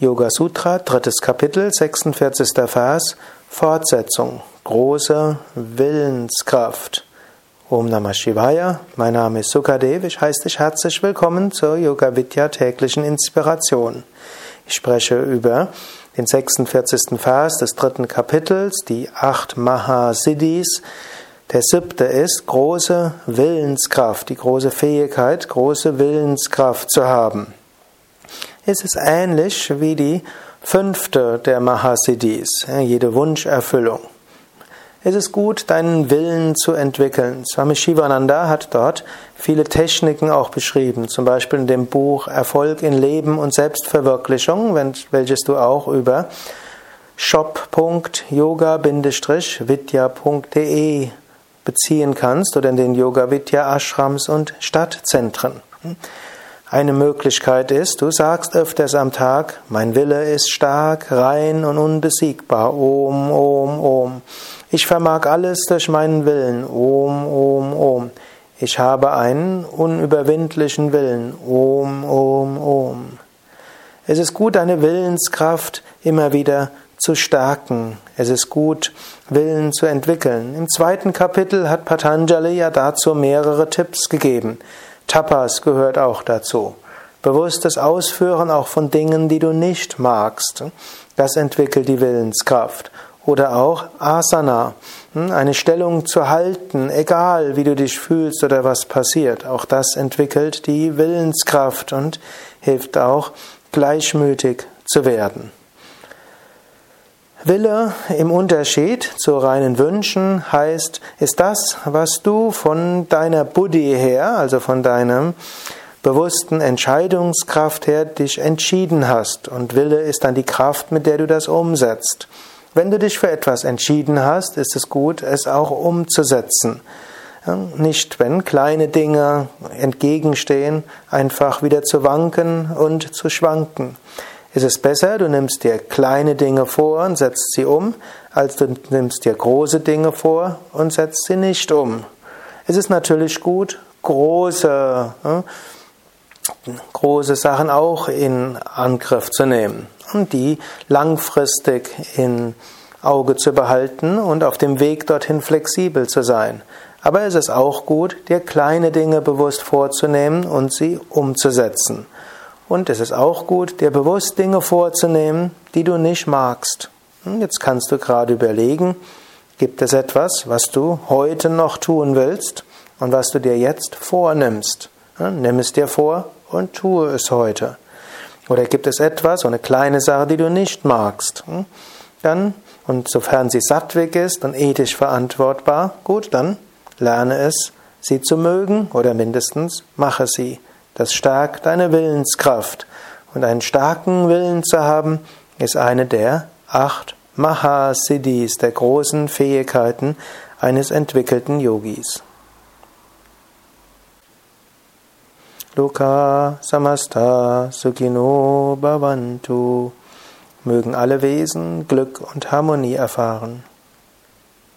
Yoga Sutra, drittes Kapitel, 46. Vers, Fortsetzung, große Willenskraft. Om Namah Shivaya, mein Name ist Sukadev, ich heiße dich herzlich willkommen zur Yoga Vidya täglichen Inspiration. Ich spreche über den 46. Vers des dritten Kapitels, die acht Mahasiddhis. Der siebte ist große Willenskraft, die große Fähigkeit, große Willenskraft zu haben. Es ist ähnlich wie die fünfte der Mahasiddhis, jede Wunscherfüllung. Es ist gut, deinen Willen zu entwickeln. Swami Shivananda hat dort viele Techniken auch beschrieben, zum Beispiel in dem Buch Erfolg in Leben und Selbstverwirklichung, welches du auch über shop.yoga-vidya.de beziehen kannst oder in den Yoga Vidya Ashrams und Stadtzentren. Eine Möglichkeit ist, du sagst öfters am Tag, mein Wille ist stark, rein und unbesiegbar. Om, Om, Om. Ich vermag alles durch meinen Willen. Om, Om, Om. Ich habe einen unüberwindlichen Willen. Om, Om, Om. Es ist gut, deine Willenskraft immer wieder zu stärken. Es ist gut, Willen zu entwickeln. Im zweiten Kapitel hat Patanjali ja dazu mehrere Tipps gegeben. Tapas gehört auch dazu. Bewusstes Ausführen auch von Dingen, die du nicht magst. Das entwickelt die Willenskraft. Oder auch Asana, hm, eine Stellung zu halten, egal wie du dich fühlst oder was passiert. Auch das entwickelt die Willenskraft und hilft auch, gleichmütig zu werden. Wille im Unterschied zu reinen Wünschen heißt, ist das, was du von deiner Buddhi her, also von deinem bewussten Entscheidungskraft her, dich entschieden hast. Und Wille ist dann die Kraft, mit der du das umsetzt. Wenn du dich für etwas entschieden hast, ist es gut, es auch umzusetzen. Nicht, wenn kleine Dinge entgegenstehen, einfach wieder zu wanken und zu schwanken ist es besser, du nimmst dir kleine Dinge vor und setzt sie um, als du nimmst dir große Dinge vor und setzt sie nicht um. Es ist natürlich gut, große, äh, große Sachen auch in Angriff zu nehmen und die langfristig in Auge zu behalten und auf dem Weg dorthin flexibel zu sein. Aber es ist auch gut, dir kleine Dinge bewusst vorzunehmen und sie umzusetzen. Und es ist auch gut, dir bewusst Dinge vorzunehmen, die du nicht magst. Hm, jetzt kannst du gerade überlegen, gibt es etwas, was du heute noch tun willst und was du dir jetzt vornimmst. Hm, nimm es dir vor und tue es heute. Oder gibt es etwas, so eine kleine Sache, die du nicht magst? Hm, dann, und sofern sie sattweg ist und ethisch verantwortbar, gut, dann lerne es, sie zu mögen oder mindestens mache sie. Das stärkt deine Willenskraft. Und einen starken Willen zu haben, ist eine der acht Mahasiddhis, der großen Fähigkeiten eines entwickelten Yogis. Loka samasta sukino bhavantu. Mögen alle Wesen Glück und Harmonie erfahren.